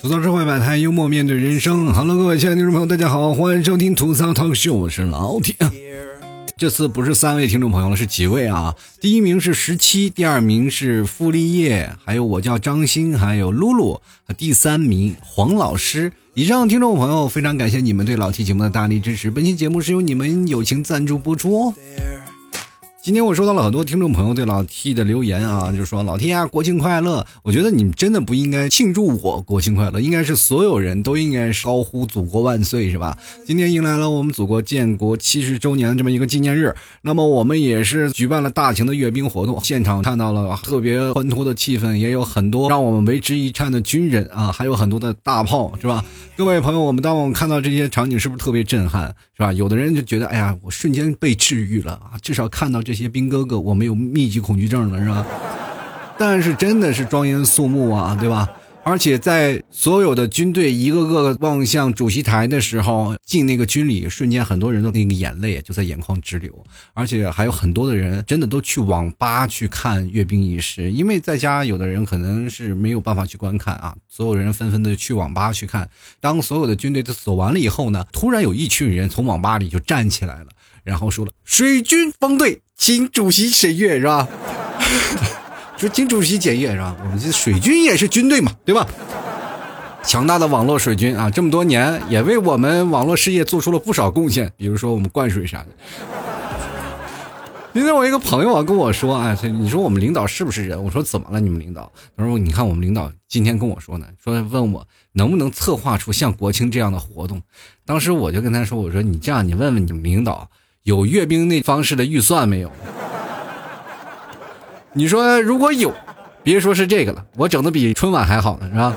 吐槽社会百态，幽默面对人生。Hello，各位亲爱的听众朋友，大家好，欢迎收听吐槽 talk 秀我是老铁。这次不是三位听众朋友了，是几位啊？第一名是十七，第二名是傅立叶，还有我叫张鑫，还有露露，第三名黄老师。以上听众朋友，非常感谢你们对老 T 节目的大力支持。本期节目是由你们友情赞助播出哦。今天我收到了很多听众朋友对老 T 的留言啊，就说老 T 啊，国庆快乐！我觉得你们真的不应该庆祝我国庆快乐，应该是所有人都应该高呼祖国万岁，是吧？今天迎来了我们祖国建国七十周年这么一个纪念日，那么我们也是举办了大型的阅兵活动，现场看到了特别欢脱的气氛，也有很多让我们为之一颤的军人啊，还有很多的大炮，是吧？各位朋友，我们当我们看到这些场景，是不是特别震撼，是吧？有的人就觉得，哎呀，我瞬间被治愈了啊，至少看到这些。些兵哥哥，我们有密集恐惧症了，是吧？但是真的是庄严肃穆啊，对吧？而且在所有的军队一个个望向主席台的时候，进那个军礼，瞬间很多人都那个眼泪就在眼眶直流。而且还有很多的人真的都去网吧去看阅兵仪式，因为在家有的人可能是没有办法去观看啊，所有人纷纷的去网吧去看。当所有的军队都走完了以后呢，突然有一群人从网吧里就站起来了。然后说了，水军方队请主席审阅是吧？说请主席检阅是吧？我们这水军也是军队嘛，对吧？强大的网络水军啊，这么多年也为我们网络事业做出了不少贡献，比如说我们灌水啥的。今天我一个朋友啊跟我说，啊，你说我们领导是不是人？我说怎么了？你们领导？他说你看我们领导今天跟我说呢，说问我能不能策划出像国庆这样的活动。当时我就跟他说，我说你这样，你问问你们领导。有阅兵那方式的预算没有？你说如果有，别说是这个了，我整的比春晚还好呢，是吧？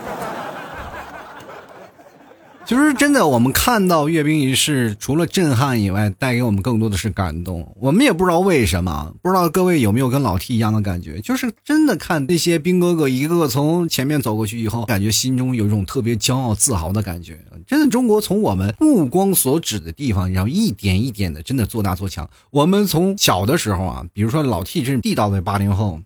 其实真的，我们看到阅兵仪式，除了震撼以外，带给我们更多的是感动。我们也不知道为什么，不知道各位有没有跟老 T 一样的感觉，就是真的看那些兵哥哥一个个从前面走过去以后，感觉心中有一种特别骄傲自豪的感觉。真的，中国从我们目光所指的地方，然后一点一点的真的做大做强。我们从小的时候啊，比如说老 T 这是地道的八零后。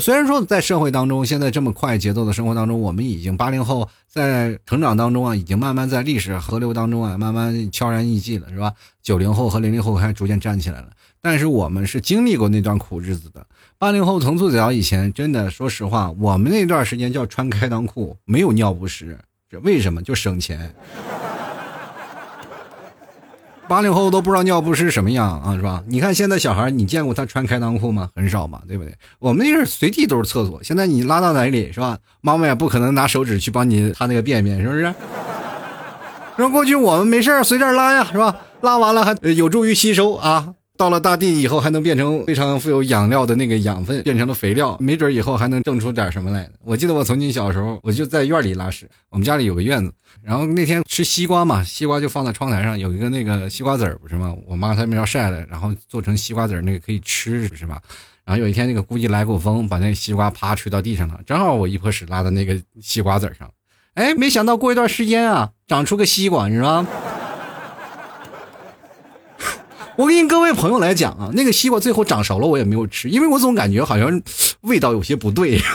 虽然说在社会当中，现在这么快节奏的生活当中，我们已经八零后在成长当中啊，已经慢慢在历史河流当中啊，慢慢悄然易迹了，是吧？九零后和零零后还逐渐站起来了，但是我们是经历过那段苦日子的。八零后从最早以前，真的说实话，我们那段时间叫穿开裆裤，没有尿不湿，这为什么？就省钱。八零后都不知道尿不湿什么样啊，是吧？你看现在小孩，你见过他穿开裆裤吗？很少嘛，对不对？我们那是随地都是厕所，现在你拉到哪里是吧？妈妈也不可能拿手指去帮你擦那个便便，是不是？说过去我们没事随便拉呀，是吧？拉完了还有助于吸收啊。到了大地以后，还能变成非常富有养料的那个养分，变成了肥料，没准以后还能挣出点什么来。我记得我曾经小时候，我就在院里拉屎。我们家里有个院子，然后那天吃西瓜嘛，西瓜就放在窗台上，有一个那个西瓜籽儿，不是吗？我妈他们要晒的，然后做成西瓜籽儿，那个可以吃，是吧？然后有一天那个估计来股风，把那西瓜啪吹到地上了，正好我一泼屎拉到那个西瓜籽儿上，哎，没想到过一段时间啊，长出个西瓜，你知道吗？我跟各位朋友来讲啊，那个西瓜最后长熟了，我也没有吃，因为我总感觉好像味道有些不对。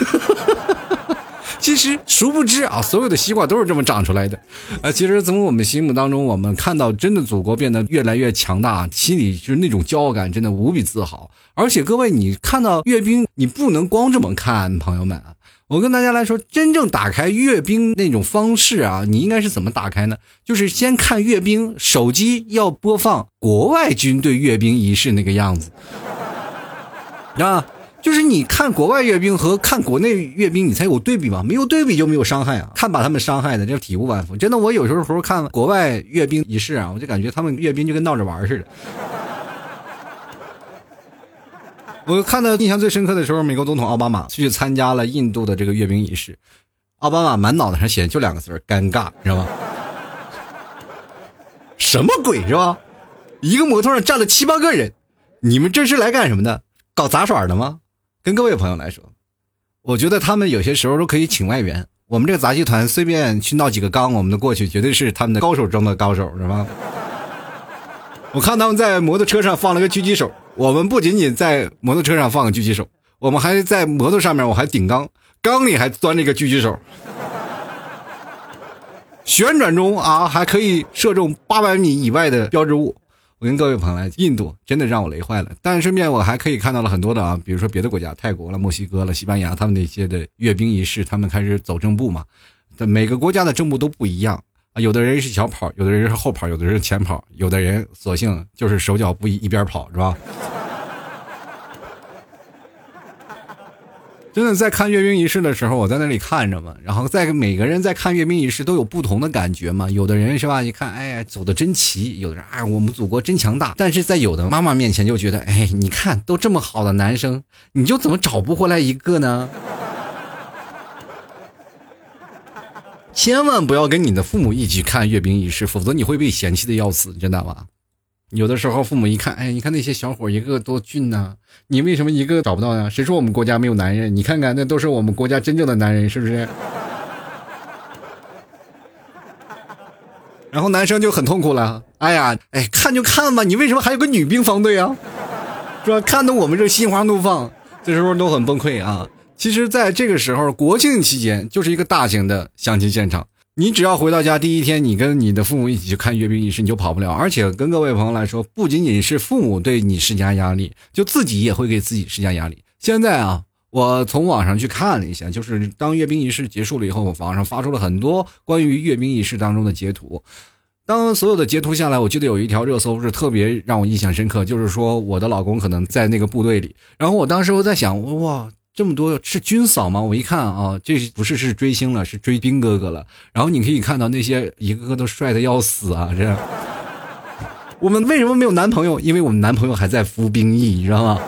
其实殊不知啊，所有的西瓜都是这么长出来的。啊，其实从我们心目当中，我们看到真的祖国变得越来越强大，心里就是那种骄傲感，真的无比自豪。而且各位，你看到阅兵，你不能光这么看，朋友们。我跟大家来说，真正打开阅兵那种方式啊，你应该是怎么打开呢？就是先看阅兵，手机要播放国外军队阅兵仪式那个样子，啊，就是你看国外阅兵和看国内阅兵，你才有对比嘛，没有对比就没有伤害啊，看把他们伤害的，这体无完肤。真的，我有时候看国外阅兵仪式啊，我就感觉他们阅兵就跟闹着玩似的。我看到印象最深刻的时候，美国总统奥巴马去参加了印度的这个阅兵仪式，奥巴马满脑袋上写就两个字尴尬，知道吗？什么鬼是吧？一个摩托上站了七八个人，你们这是来干什么的？搞杂耍的吗？跟各位朋友来说，我觉得他们有些时候都可以请外援。我们这个杂技团随便去闹几个缸，我们都过去，绝对是他们的高手中的高手，是吧？我看他们在摩托车上放了个狙击手。我们不仅仅在摩托车上放个狙击手，我们还在摩托上面，我还顶缸，缸里还钻了一个狙击手。旋转中啊，还可以射中八百米以外的标志物。我跟各位朋友来，印度真的让我雷坏了。但是身边我还可以看到了很多的啊，比如说别的国家，泰国了、墨西哥了、西班牙，他们那些的阅兵仪式，他们开始走正步嘛。每个国家的正步都不一样啊，有的人是小跑，有的人是后跑，有的人是前跑，有的人索性就是手脚不一，一边跑，是吧？真的在看阅兵仪式的时候，我在那里看着嘛，然后在每个人在看阅兵仪式都有不同的感觉嘛。有的人是吧，一看，哎呀，走的真齐；有的人，哎，我们祖国真强大。但是在有的妈妈面前就觉得，哎，你看都这么好的男生，你就怎么找不回来一个呢？千万不要跟你的父母一起看阅兵仪式，否则你会被嫌弃的要死，你知道吗？有的时候父母一看，哎，你看那些小伙一个个多俊呐，你为什么一个找不到呀？谁说我们国家没有男人？你看看，那都是我们国家真正的男人，是不是？然后男生就很痛苦了，哎呀，哎，看就看吧，你为什么还有个女兵方队啊？是吧？看得我们这心花怒放，这时候都很崩溃啊。其实，在这个时候，国庆期间就是一个大型的相亲现场。你只要回到家第一天，你跟你的父母一起去看阅兵仪式，你就跑不了。而且跟各位朋友来说，不仅仅是父母对你施加压力，就自己也会给自己施加压力。现在啊，我从网上去看了一下，就是当阅兵仪式结束了以后，网上发出了很多关于阅兵仪式当中的截图。当所有的截图下来，我记得有一条热搜是特别让我印象深刻，就是说我的老公可能在那个部队里。然后我当时我在想，哇。这么多是军嫂吗？我一看啊，这不是是追星了，是追兵哥哥了。然后你可以看到那些一个个都帅的要死啊！这，我们为什么没有男朋友？因为我们男朋友还在服兵役，你知道吗？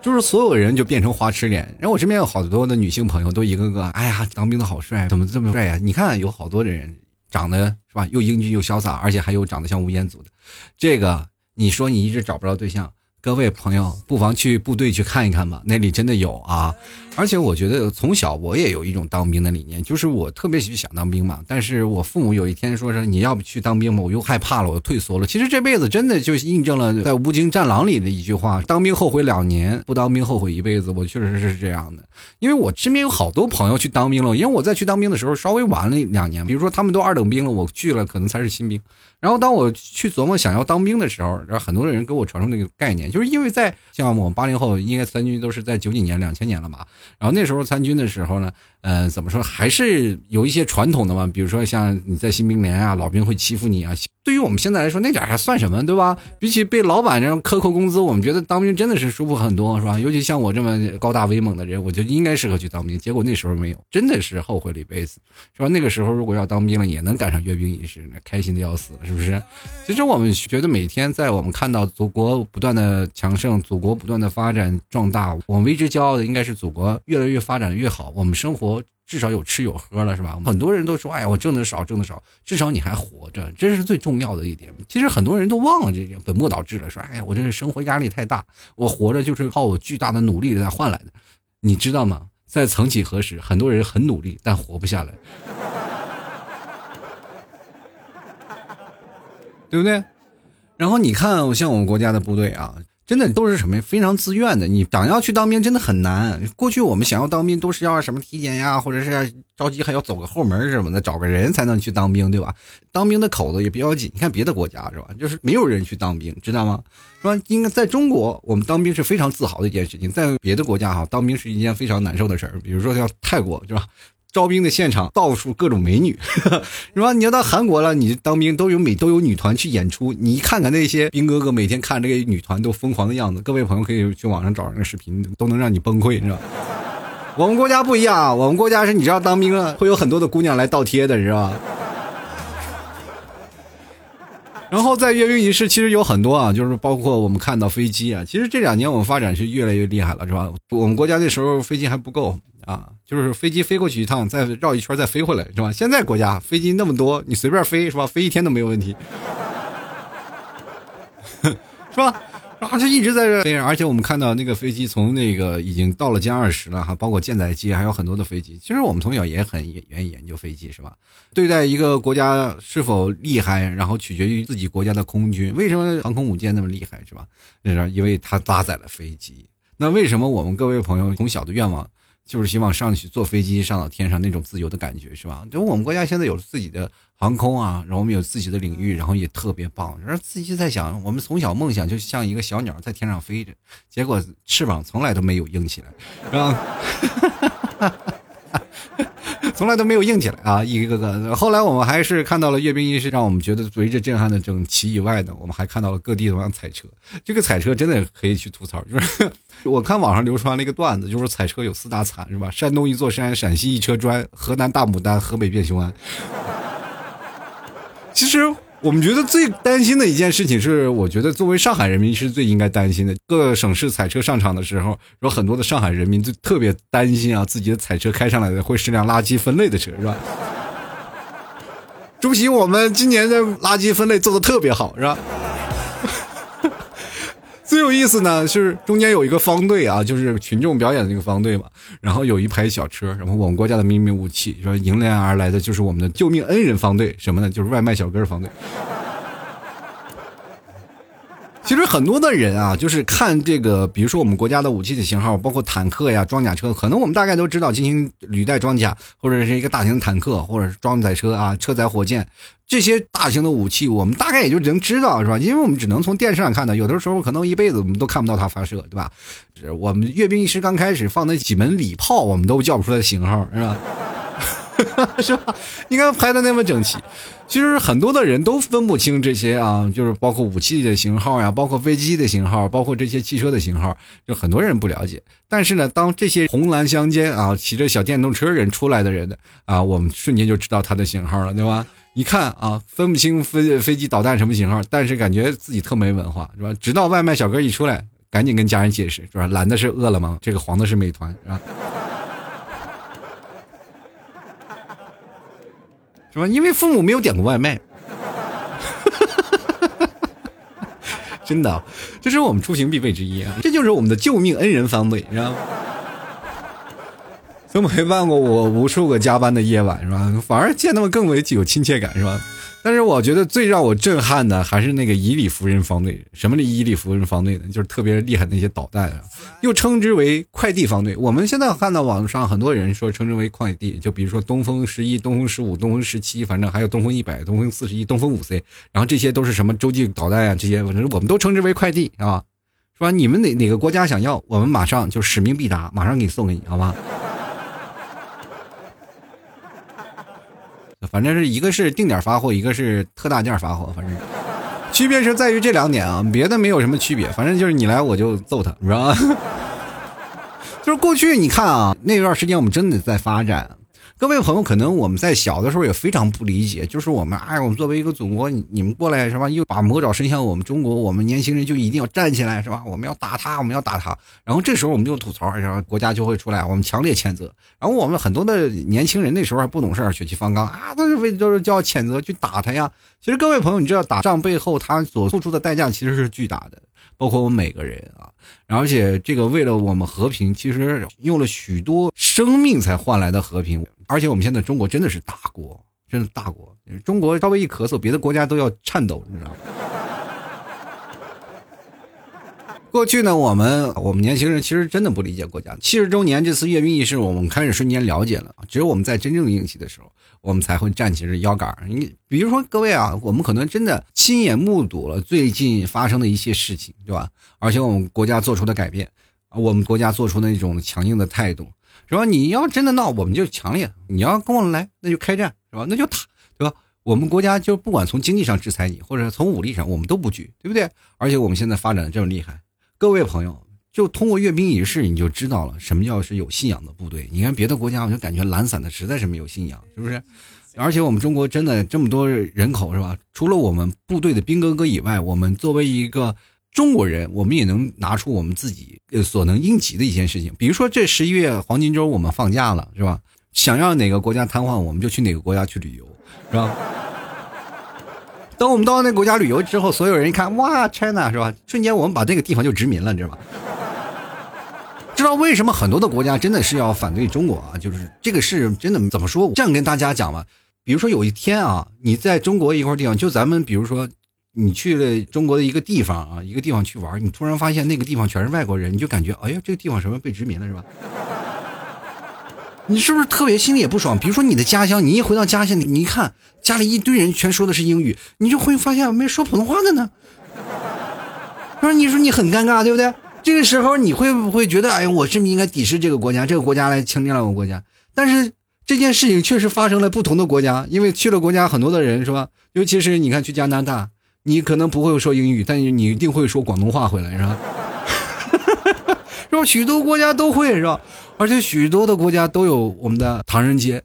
就是所有人就变成花痴脸。然后我身边有好多的女性朋友都一个个，哎呀，当兵的好帅，怎么这么帅呀？你看有好多人长得是吧，又英俊又潇洒，而且还有长得像吴彦祖的。这个你说你一直找不着对象？各位朋友，不妨去部队去看一看吧，那里真的有啊！而且我觉得从小我也有一种当兵的理念，就是我特别去想当兵嘛。但是我父母有一天说是你要不去当兵嘛，我又害怕了，我退缩了。其实这辈子真的就印证了在《吴京战狼》里的一句话：当兵后悔两年，不当兵后悔一辈子。我确实是这样的，因为我身边有好多朋友去当兵了，因为我在去当兵的时候稍微晚了两年，比如说他们都二等兵了，我去了可能才是新兵。然后当我去琢磨想要当兵的时候，然后很多人给我传授那个概念，就是因为在像我们八零后，应该参军都是在九几年、两千年了嘛。然后那时候参军的时候呢。呃，怎么说还是有一些传统的嘛，比如说像你在新兵连啊，老兵会欺负你啊。对于我们现在来说，那点还算什么，对吧？比起被老板这样克扣工资，我们觉得当兵真的是舒服很多，是吧？尤其像我这么高大威猛的人，我就应该适合去当兵。结果那时候没有，真的是后悔了一辈子，是吧？那个时候如果要当兵了，也能赶上阅兵仪式，那开心的要死，是不是？其实我们觉得每天在我们看到祖国不断的强盛，祖国不断的发展壮大，我们为之骄傲的应该是祖国越来越发展越好，我们生活。至少有吃有喝了，是吧？很多人都说：“哎呀，我挣的少，挣的少，至少你还活着，这是最重要的一点。”其实很多人都忘了这点，本末倒置了，说：“哎呀，我这是生活压力太大，我活着就是靠我巨大的努力来换来的。”你知道吗？在曾几何时，很多人很努力，但活不下来，对不对？然后你看，像我们国家的部队啊。真的都是什么非常自愿的。你想要去当兵，真的很难。过去我们想要当兵，都是要什么体检呀，或者是着急还要走个后门什么的，找个人才能去当兵，对吧？当兵的口子也比较紧。你看别的国家是吧？就是没有人去当兵，知道吗？说应该在中国，我们当兵是非常自豪的一件事情。在别的国家哈，当兵是一件非常难受的事儿。比如说像泰国，是吧？招兵的现场到处各种美女，是吧？你要到韩国了，你当兵都有美都有女团去演出，你看看那些兵哥哥每天看这个女团都疯狂的样子，各位朋友可以去网上找那个视频，都能让你崩溃，是吧 我们国家不一样，我们国家是你知道当兵了会有很多的姑娘来倒贴的，是吧？然后在阅兵仪式其实有很多啊，就是包括我们看到飞机啊，其实这两年我们发展是越来越厉害了，是吧？我们国家那时候飞机还不够。啊，就是飞机飞过去一趟，再绕一圈再飞回来，是吧？现在国家飞机那么多，你随便飞是吧？飞一天都没有问题，是吧？啊，就一直在这飞，而且我们看到那个飞机从那个已经到了歼二十了哈，包括舰载机还有很多的飞机。其实我们从小也很愿意研究飞机，是吧？对待一个国家是否厉害，然后取决于自己国家的空军。为什么航空母舰那么厉害，是吧？是因为它搭载了飞机。那为什么我们各位朋友从小的愿望？就是希望上去坐飞机上到天上那种自由的感觉，是吧？就我们国家现在有自己的航空啊，然后我们有自己的领域，然后也特别棒。然后自己在想，我们从小梦想就像一个小鸟在天上飞着，结果翅膀从来都没有硬起来，是吧？从来都没有硬起来啊！一个个，后来我们还是看到了阅兵仪式，让我们觉得随着震撼的整齐以外呢，我们还看到了各地的玩彩车。这个彩车真的可以去吐槽，就是我看网上流传了一个段子，就是彩车有四大惨是吧？山东一座山，陕西一车砖，河南大牡丹，河北变雄安。其实。我们觉得最担心的一件事情是，我觉得作为上海人民是最应该担心的。各省市彩车上场的时候，有很多的上海人民就特别担心啊，自己的彩车开上来的会是辆垃圾分类的车，是吧？朱席，我们今年的垃圾分类做的特别好，是吧？最有意思呢是中间有一个方队啊，就是群众表演的那个方队嘛，然后有一排小车，然后我们国家的秘密武器，说迎面而来的就是我们的救命恩人方队，什么呢？就是外卖小哥方队。其实很多的人啊，就是看这个，比如说我们国家的武器的型号，包括坦克呀、装甲车，可能我们大概都知道，进行履带装甲，或者是一个大型坦克，或者是装载车啊、车载火箭这些大型的武器，我们大概也就能知道，是吧？因为我们只能从电视上看到，有的时候可能一辈子我们都看不到它发射，对吧？我们阅兵仪式刚开始放那几门礼炮，我们都叫不出来型号，是吧？是吧？应该拍的那么整齐。其实很多的人都分不清这些啊，就是包括武器的型号呀，包括飞机的型号，包括这些汽车的型号，就很多人不了解。但是呢，当这些红蓝相间啊，骑着小电动车人出来的人的啊，我们瞬间就知道他的型号了，对吧？一看啊，分不清飞飞机导弹什么型号，但是感觉自己特没文化，是吧？直到外卖小哥一出来，赶紧跟家人解释，是吧？蓝的是饿了么，这个黄的是美团，是吧？是吧？因为父母没有点过外卖，真的，这是我们出行必备之一啊！这就是我们的救命恩人方队，知道吗？都陪伴过我无数个加班的夜晚，是吧？反而见他们更为具有亲切感，是吧？但是我觉得最让我震撼的还是那个以理服人方队。什么是以理服人方队呢？就是特别厉害的那些导弹啊，又称之为快递方队。我们现在看到网上很多人说称之为快递，就比如说东风十一、东风十五、东风十七，反正还有东风一百、东风四十一、东风五 C，然后这些都是什么洲际导弹啊？这些反正我们都称之为快递啊，是吧？你们哪哪个国家想要，我们马上就使命必达，马上给你送给你，好吗？反正是一个是定点发货，一个是特大件发货，反正区别是在于这两点啊，别的没有什么区别。反正就是你来我就揍他，你知道吗？就是过去你看啊，那段时间我们真的在发展。各位朋友，可能我们在小的时候也非常不理解，就是我们哎，我们作为一个祖国，你你们过来是吧？又把魔爪伸向我们中国，我们年轻人就一定要站起来是吧？我们要打他，我们要打他。然后这时候我们就吐槽，然后国家就会出来，我们强烈谴责。然后我们很多的年轻人那时候还不懂事儿血气方刚啊，都是为都是叫谴责去打他呀。其实各位朋友，你知道打仗背后他所付出的代价其实是巨大的，包括我们每个人啊。而且这个为了我们和平，其实用了许多生命才换来的和平。而且我们现在中国真的是大国，真的大国。中国稍微一咳嗽，别的国家都要颤抖，你知道吗？过去呢，我们我们年轻人其实真的不理解国家。七十周年这次阅兵仪式，我们开始瞬间了解了。只有我们在真正硬气的时候，我们才会站起这腰杆。你比如说各位啊，我们可能真的亲眼目睹了最近发生的一些事情，对吧？而且我们国家做出的改变，我们国家做出那种强硬的态度。是吧？你要真的闹，我们就强烈；你要跟我来，那就开战，是吧？那就打，对吧？我们国家就不管从经济上制裁你，或者从武力上，我们都不惧，对不对？而且我们现在发展的这么厉害，各位朋友，就通过阅兵仪式，你就知道了什么叫是有信仰的部队。你看别的国家，我就感觉懒散的实在是没有信仰，是不是？而且我们中国真的这么多人口，是吧？除了我们部队的兵哥哥以外，我们作为一个。中国人，我们也能拿出我们自己所能应急的一件事情，比如说这十一月黄金周我们放假了，是吧？想要哪个国家瘫痪，我们就去哪个国家去旅游，是吧？等我们到那国家旅游之后，所有人一看，哇，China 是吧？瞬间我们把这个地方就殖民了，你知道吧？知道为什么很多的国家真的是要反对中国啊？就是这个是真的怎么说？这样跟大家讲吧，比如说有一天啊，你在中国一块地方，就咱们比如说。你去了中国的一个地方啊，一个地方去玩，你突然发现那个地方全是外国人，你就感觉，哎呀，这个地方什么被殖民了是吧？你是不是特别心里也不爽？比如说你的家乡，你一回到家乡，你一看家里一堆人全说的是英语，你就会发现没说普通话的呢。说你说你很尴尬，对不对？这个时候你会不会觉得，哎呀，我是不是应该鄙视这个国家？这个国家来侵略了我国家？但是这件事情确实发生了不同的国家，因为去了国家很多的人是吧？尤其是你看去加拿大，你可能不会说英语，但是你一定会说广东话回来，是吧？是吧？许多国家都会是吧？而且许多的国家都有我们的唐人街，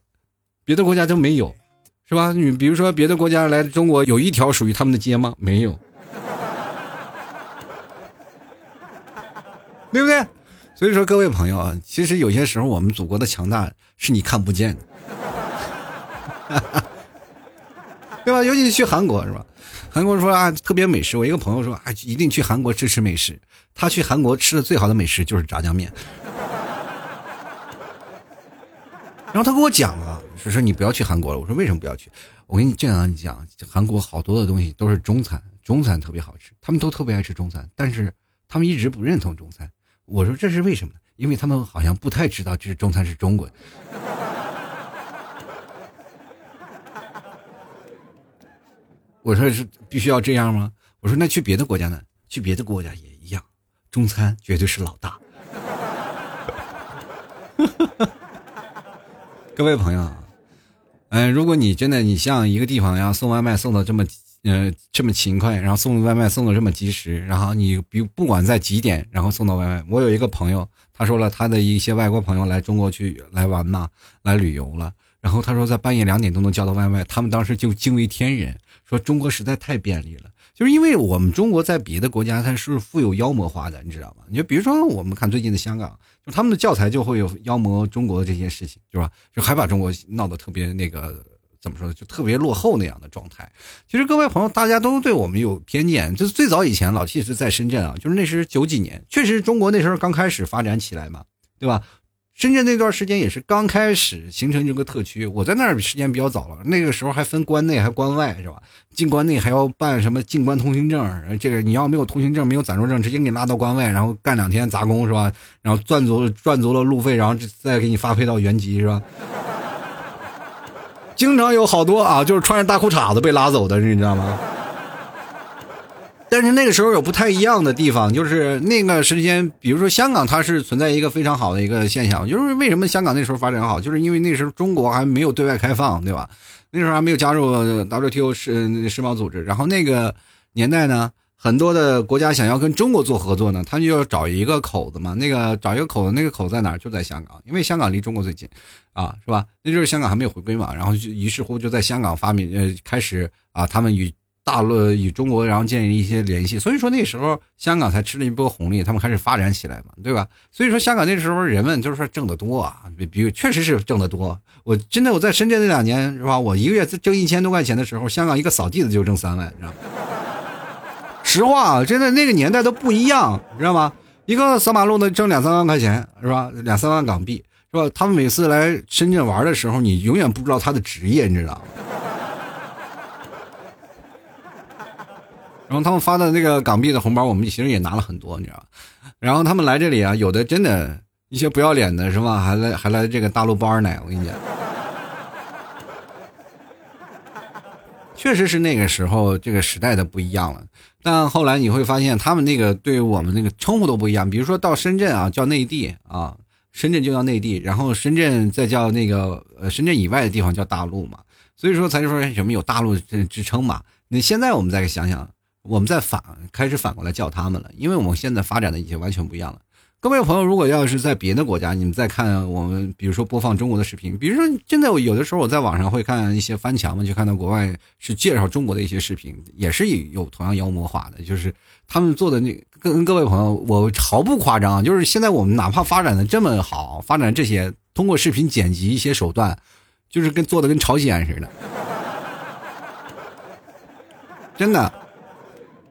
别的国家都没有，是吧？你比如说别的国家来中国有一条属于他们的街吗？没有，对不对？所以说各位朋友啊，其实有些时候我们祖国的强大是你看不见的，对吧？尤其是去韩国是吧？韩国人说啊特别美食，我一个朋友说啊一定去韩国吃吃美食，他去韩国吃的最好的美食就是炸酱面。然后他跟我讲了，说说你不要去韩国了。我说为什么不要去？我跟你这样讲，韩国好多的东西都是中餐，中餐特别好吃，他们都特别爱吃中餐，但是他们一直不认同中餐。我说这是为什么？因为他们好像不太知道这是中餐是中国的。我说是必须要这样吗？我说那去别的国家呢？去别的国家也一样，中餐绝对是老大。各位朋友，嗯，如果你真的你像一个地方要送外卖送的这么，呃，这么勤快，然后送外卖送的这么及时，然后你比不管在几点，然后送到外卖。我有一个朋友，他说了他的一些外国朋友来中国去来玩嘛，来旅游了，然后他说在半夜两点都能叫到外卖，他们当时就惊为天人，说中国实在太便利了。就是因为我们中国在别的国家它是富有妖魔化的，你知道吗？你就比如说我们看最近的香港，就他们的教材就会有妖魔中国的这些事情，是吧？就还把中国闹得特别那个怎么说？就特别落后那样的状态。其实各位朋友，大家都对我们有偏见。就是最早以前老 T 是在深圳啊，就是那是九几年，确实中国那时候刚开始发展起来嘛，对吧？深圳那段时间也是刚开始形成这个特区，我在那儿时间比较早了。那个时候还分关内还关外，是吧？进关内还要办什么进关通行证，这个你要没有通行证、没有暂住证，直接给你拉到关外，然后干两天杂工，是吧？然后赚足赚足了路费，然后再给你发配到原籍，是吧？经常有好多啊，就是穿着大裤衩子被拉走的，你知道吗？但是那个时候有不太一样的地方，就是那个时间，比如说香港，它是存在一个非常好的一个现象，就是为什么香港那时候发展好，就是因为那时候中国还没有对外开放，对吧？那时候还没有加入 WTO 世世贸组织，然后那个年代呢，很多的国家想要跟中国做合作呢，他就要找一个口子嘛，那个找一个口子，那个口在哪儿？就在香港，因为香港离中国最近，啊，是吧？那就是香港还没有回归嘛，然后就于是乎就在香港发明呃开始啊，他们与。大陆与中国，然后建立一些联系，所以说那时候香港才吃了一波红利，他们开始发展起来嘛，对吧？所以说香港那时候人们就是说挣得多啊，比比确实是挣得多。我真的我在深圳那两年是吧？我一个月挣一千多块钱的时候，香港一个扫地的就挣三万，知道吗？实话，真的那个年代都不一样，知道吗？一个扫马路的挣两三万块钱是吧？两三万港币是吧？他们每次来深圳玩的时候，你永远不知道他的职业，你知道吗？然后他们发的那个港币的红包，我们其实也拿了很多，你知道吧？然后他们来这里啊，有的真的一些不要脸的是吧？还来还来这个大陆包二奶，我跟你讲，确实是那个时候这个时代的不一样了。但后来你会发现，他们那个对我们那个称呼都不一样。比如说到深圳啊，叫内地啊，深圳就叫内地，然后深圳再叫那个呃深圳以外的地方叫大陆嘛。所以说才说什么有大陆之称嘛。你现在我们再想想。我们在反开始反过来叫他们了，因为我们现在发展的已经完全不一样了。各位朋友，如果要是在别的国家，你们再看我们，比如说播放中国的视频，比如说现在我有的时候我在网上会看一些翻墙嘛，就看到国外是介绍中国的一些视频，也是有同样妖魔化的，就是他们做的那跟各位朋友，我毫不夸张，就是现在我们哪怕发展的这么好，发展这些通过视频剪辑一些手段，就是跟做的跟朝鲜似的，真的。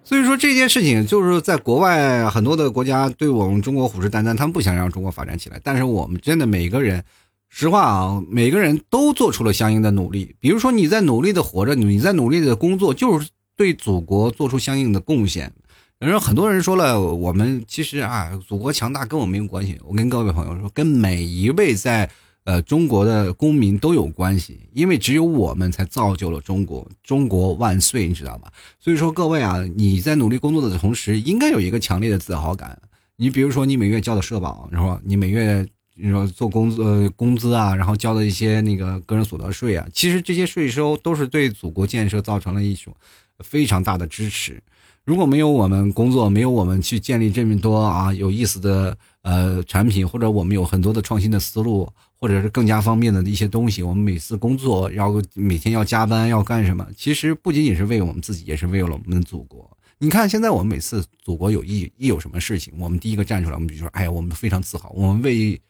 所以说这件事情就是在国外很多的国家对我们中国虎视眈眈，他们不想让中国发展起来。但是我们真的每个人，实话啊，每个人都做出了相应的努力。比如说你在努力的活着，你在努力的工作，就是对祖国做出相应的贡献。然后很多人说了，我们其实啊，祖国强大跟我没有关系。我跟各位朋友说，跟每一位在呃中国的公民都有关系，因为只有我们才造就了中国，中国万岁，你知道吗？所以说各位啊，你在努力工作的同时，应该有一个强烈的自豪感。你比如说，你每月交的社保，然后你每月你说做工资工资啊，然后交的一些那个个人所得税啊，其实这些税收都是对祖国建设造成了一种非常大的支持。如果没有我们工作，没有我们去建立这么多啊有意思的呃产品，或者我们有很多的创新的思路，或者是更加方便的一些东西，我们每次工作要每天要加班要干什么？其实不仅仅是为我们自己，也是为了我们的祖国。你看，现在我们每次祖国有一一有什么事情，我们第一个站出来，我们比如说，哎呀，我们非常自豪，我们为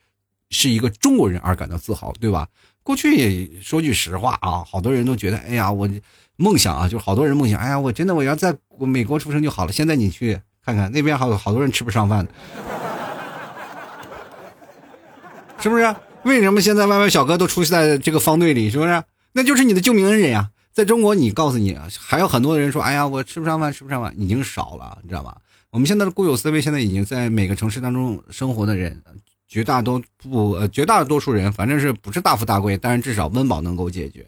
是一个中国人而感到自豪，对吧？过去也说句实话啊，好多人都觉得，哎呀，我梦想啊，就好多人梦想，哎呀，我真的我要在美国出生就好了。现在你去看看那边，好好多人吃不上饭，是不是？为什么现在外卖小哥都出现在这个方队里？是不是？那就是你的救命恩人呀！在中国，你告诉你，还有很多的人说：“哎呀，我吃不上饭，吃不上饭，已经少了，你知道吧？”我们现在的固有思维，现在已经在每个城市当中生活的人，绝大多不绝大多数人，反正是不是大富大贵，但是至少温饱能够解决。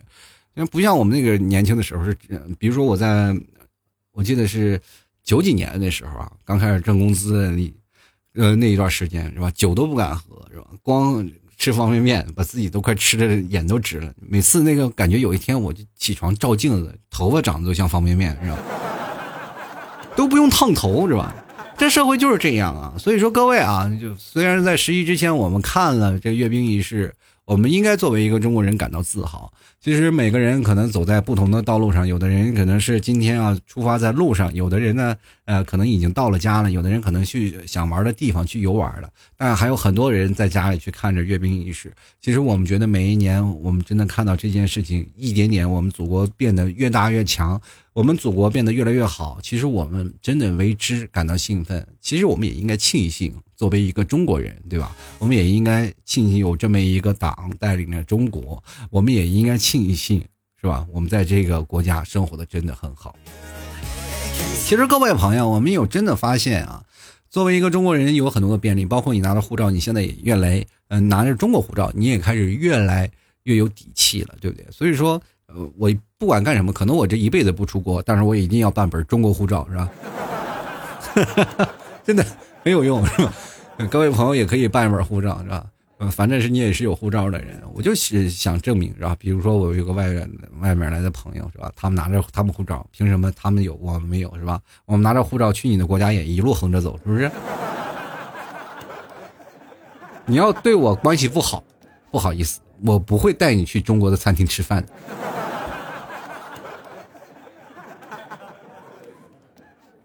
因为不像我们那个年轻的时候是，比如说我在，我记得是九几年那时候啊，刚开始挣工资，呃那一段时间是吧，酒都不敢喝是吧，光。吃方便面，把自己都快吃的眼都直了。每次那个感觉，有一天我就起床照镜子，头发长得都像方便面，是吧？都不用烫头，是吧？这社会就是这样啊。所以说，各位啊，就虽然在十一之前我们看了这阅兵仪式，我们应该作为一个中国人感到自豪。其实每个人可能走在不同的道路上，有的人可能是今天啊出发在路上，有的人呢，呃，可能已经到了家了，有的人可能去想玩的地方去游玩了，但还有很多人在家里去看着阅兵仪式。其实我们觉得每一年，我们真的看到这件事情一点点，我们祖国变得越大越强。我们祖国变得越来越好，其实我们真的为之感到兴奋。其实我们也应该庆幸，作为一个中国人，对吧？我们也应该庆幸有这么一个党带领着中国。我们也应该庆幸，是吧？我们在这个国家生活的真的很好。其实各位朋友，我们有真的发现啊，作为一个中国人，有很多的便利，包括你拿着护照，你现在也越来，嗯，拿着中国护照，你也开始越来越有底气了，对不对？所以说。我不管干什么，可能我这一辈子不出国，但是我一定要办本中国护照，是吧？真的很有用，是吧？各位朋友也可以办一本护照，是吧？嗯，反正是你也是有护照的人，我就是想证明，是吧？比如说我有个外外外面来的朋友，是吧？他们拿着他们护照，凭什么他们有我们没有，是吧？我们拿着护照去你的国家也一路横着走，是不是？你要对我关系不好，不好意思，我不会带你去中国的餐厅吃饭的。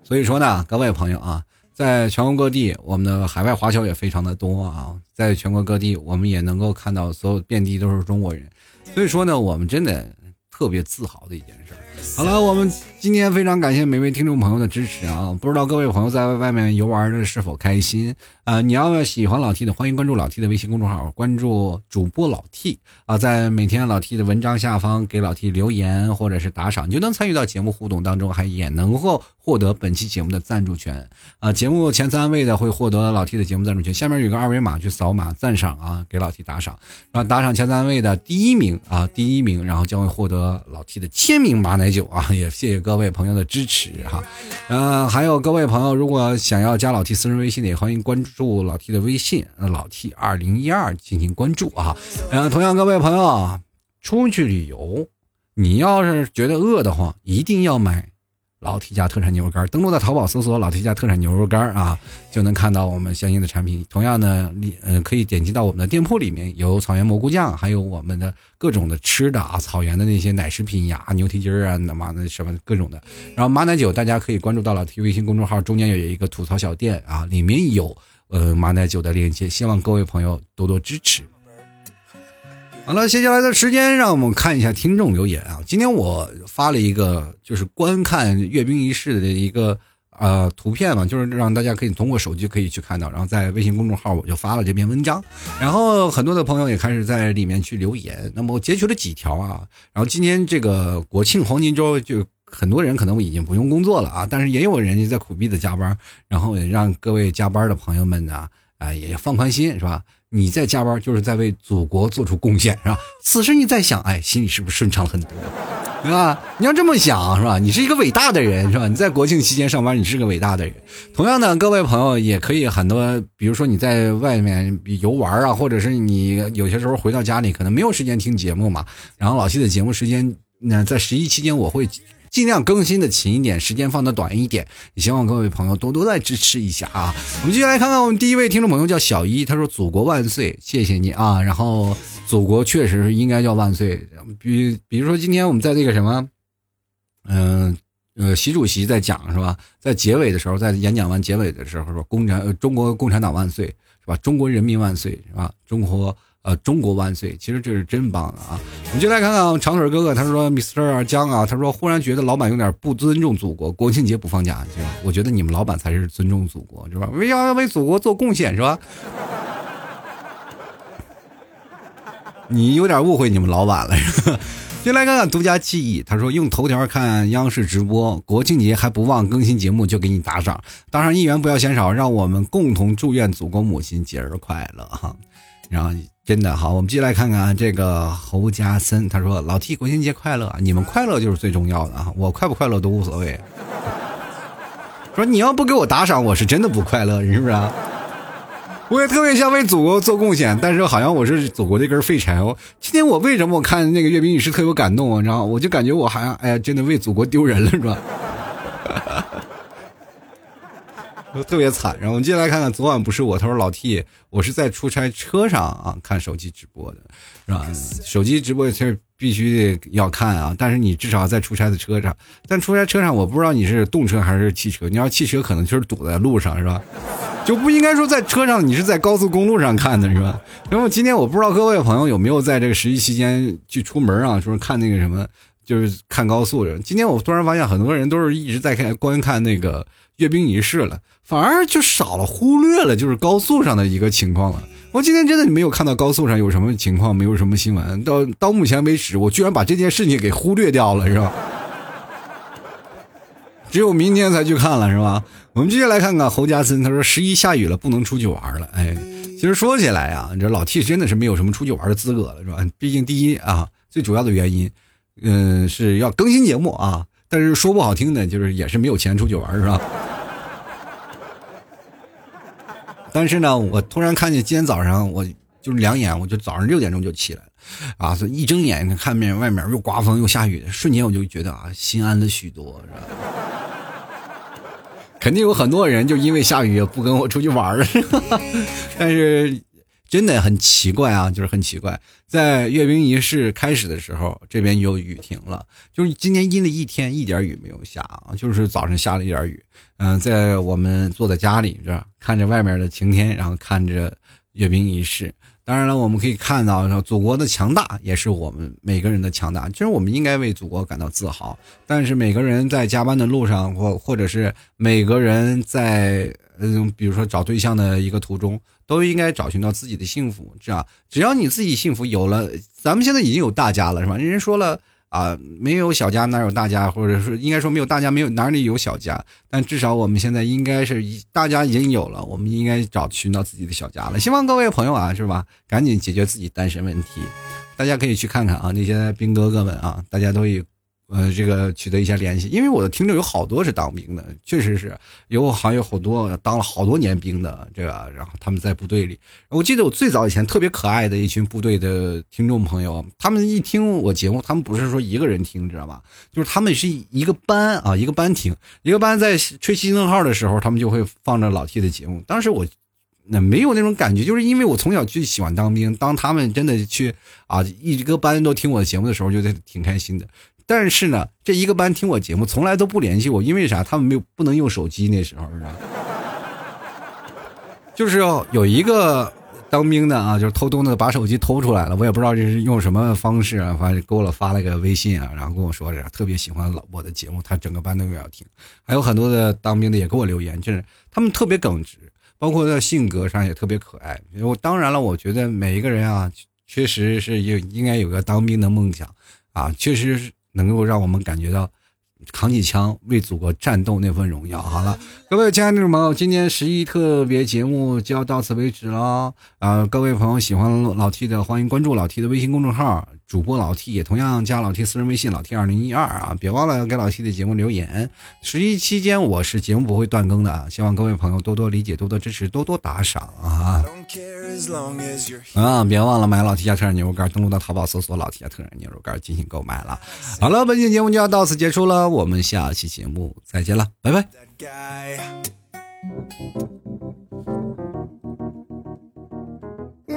所以说呢，各位朋友啊，在全国各地，我们的海外华侨也非常的多啊，在全国各地，我们也能够看到所有遍地都是中国人，所以说呢，我们真的特别自豪的一件事。好了，我们今天非常感谢每位听众朋友的支持啊！不知道各位朋友在外面游玩的是否开心啊？你要喜欢老 T 的，欢迎关注老 T 的微信公众号，关注主播老 T 啊，在每天老 T 的文章下方给老 T 留言或者是打赏，你就能参与到节目互动当中，还也能够获得本期节目的赞助权啊！节目前三位的会获得老 T 的节目赞助权，下面有个二维码去扫码赞赏啊，给老 T 打赏，然后打赏前三位的第一名啊，第一名，然后将会获得老 T 的签名马奶。酒啊，也谢谢各位朋友的支持哈，嗯，还有各位朋友，如果想要加老 T 私人微信的，也欢迎关注老 T 的微信，老 T 二零一二进行关注啊。嗯，同样各位朋友，出去旅游，你要是觉得饿的话，一定要买。老 T 家特产牛肉干，登录在淘宝搜索“老 T 家特产牛肉干”啊，就能看到我们相应的产品。同样呢，你嗯可以点击到我们的店铺里面有草原蘑菇酱，还有我们的各种的吃的啊，草原的那些奶食品呀，牛蹄筋儿啊，那妈的什么各种的。然后马奶酒，大家可以关注到老 T 微信公众号，中间有一个吐槽小店啊，里面有呃马奶酒的链接，希望各位朋友多多支持。好了，接下来的时间让我们看一下听众留言啊。今天我发了一个就是观看阅兵仪式的一个呃图片嘛，就是让大家可以通过手机可以去看到，然后在微信公众号我就发了这篇文章，然后很多的朋友也开始在里面去留言。那么我截取了几条啊，然后今天这个国庆黄金周就很多人可能已经不用工作了啊，但是也有人在苦逼的加班，然后也让各位加班的朋友们呢。啊，也放宽心是吧？你在加班就是在为祖国做出贡献，是吧？此时你在想，哎，心里是不是顺畅很多？对吧？你要这么想，是吧？你是一个伟大的人，是吧？你在国庆期间上班，你是个伟大的人。同样的，各位朋友也可以很多，比如说你在外面游玩啊，或者是你有些时候回到家里可能没有时间听节目嘛。然后老七的节目时间，那在十一期间我会。尽量更新的勤一点，时间放的短一点，也希望各位朋友多多来支持一下啊！我们继续来看看我们第一位听众朋友叫小一，他说：“祖国万岁，谢谢你啊！”然后祖国确实是应该叫万岁。比比如说今天我们在那个什么，嗯呃，习主席在讲是吧？在结尾的时候，在演讲完结尾的时候说：“共产中国共产党万岁，是吧？中国人民万岁，是吧？中国。”呃，中国万岁！其实这是真棒的啊！我们就来看看长腿哥哥，他说：“Mr. 江啊，他说忽然觉得老板有点不尊重祖国，国庆节不放假，就我觉得你们老板才是尊重祖国，是吧？为要为祖国做贡献，是吧？你有点误会你们老板了。就来看看独家记忆，他说用头条看央视直播，国庆节还不忘更新节目，就给你打赏，打赏一元不要嫌少，让我们共同祝愿祖国母亲节日快乐哈！然后。真的好，我们继续来看看这个侯家森，他说：“老 T 国庆节快乐，你们快乐就是最重要的啊，我快不快乐都无所谓。”说你要不给我打赏，我是真的不快乐，是不是啊？我也特别想为祖国做贡献，但是好像我是祖国的一根废柴哦。今天我为什么我看那个阅兵仪式特别感动啊？然后我就感觉我好像哎呀，真的为祖国丢人了，是吧？特别惨，然后我们接下来看看，昨晚不是我，他说老 T，我是在出差车上啊看手机直播的，是吧？手机直播其实必须要看啊，但是你至少在出差的车上，但出差车上我不知道你是动车还是汽车，你要汽车可能就是堵在路上，是吧？就不应该说在车上，你是在高速公路上看的是吧？然后今天我不知道各位朋友有没有在这个十一期间去出门啊，说看那个什么，就是看高速的。今天我突然发现很多人都是一直在看观看那个阅兵仪式了。反而就少了，忽略了就是高速上的一个情况了。我今天真的没有看到高速上有什么情况，没有什么新闻。到到目前为止，我居然把这件事情给忽略掉了，是吧？只有明天才去看了，是吧？我们接下来看看侯家森，他说十一下雨了，不能出去玩了。哎，其实说起来啊，这老 T 真的是没有什么出去玩的资格了，是吧？毕竟第一啊，最主要的原因，嗯，是要更新节目啊。但是说不好听的，就是也是没有钱出去玩，是吧？但是呢，我突然看见今天早上，我就是两眼，我就早上六点钟就起来了，啊，所以一睁眼看面外面又刮风又下雨，瞬间我就觉得啊，心安了许多，是吧？肯定有很多人就因为下雨不跟我出去玩了，但是。真的很奇怪啊，就是很奇怪，在阅兵仪式开始的时候，这边有雨停了，就是今天阴了一天，一点雨没有下啊，就是早上下了一点雨。嗯，在我们坐在家里这看着外面的晴天，然后看着阅兵仪式。当然了，我们可以看到，祖国的强大也是我们每个人的强大。其实我们应该为祖国感到自豪。但是每个人在加班的路上，或或者是每个人在嗯，比如说找对象的一个途中。都应该找寻到自己的幸福，这样只要你自己幸福，有了，咱们现在已经有大家了，是吧？人说了啊，没有小家哪有大家，或者说应该说没有大家，没有哪里有小家，但至少我们现在应该是大家已经有了，我们应该找寻到自己的小家了。希望各位朋友啊，是吧？赶紧解决自己单身问题，大家可以去看看啊，那些兵哥哥们啊，大家都有。呃，这个取得一些联系，因为我的听众有好多是当兵的，确实是有好像有好多当了好多年兵的，这个，然后他们在部队里。我记得我最早以前特别可爱的一群部队的听众朋友，他们一听我节目，他们不是说一个人听，知道吗？就是他们是一个班啊，一个班听，一个班在吹熄灯号的时候，他们就会放着老 T 的节目。当时我那没有那种感觉，就是因为我从小就喜欢当兵，当他们真的去啊一个班都听我的节目的时候，就挺开心的。但是呢，这一个班听我节目，从来都不联系我，因为啥？他们没有不能用手机，那时候是吧？就是有一个当兵的啊，就是偷偷的把手机偷出来了，我也不知道这是用什么方式啊，反正给我发了个微信啊，然后跟我说着，特别喜欢老我的节目，他整个班都要听。还有很多的当兵的也给我留言，就是他们特别耿直，包括在性格上也特别可爱。我当然了，我觉得每一个人啊，确实是有应该有个当兵的梦想啊，确实是。能够让我们感觉到，扛起枪为祖国战斗那份荣耀。好了，各位亲爱的朋友，今天十一特别节目就要到此为止了啊！各位朋友喜欢老 T 的，欢迎关注老 T 的微信公众号。主播老 T 也同样加老 T 私人微信老 T 二零一二啊，别忘了给老 T 的节目留言。十一期间我是节目不会断更的啊，希望各位朋友多多理解、多多支持、多多打赏啊！啊，别忘了买老 T 家特产牛肉干，登录到淘宝搜索老 T 家特产牛肉干进行购买了。好了，本期节目就要到此结束了，我们下期节目再见了，拜拜。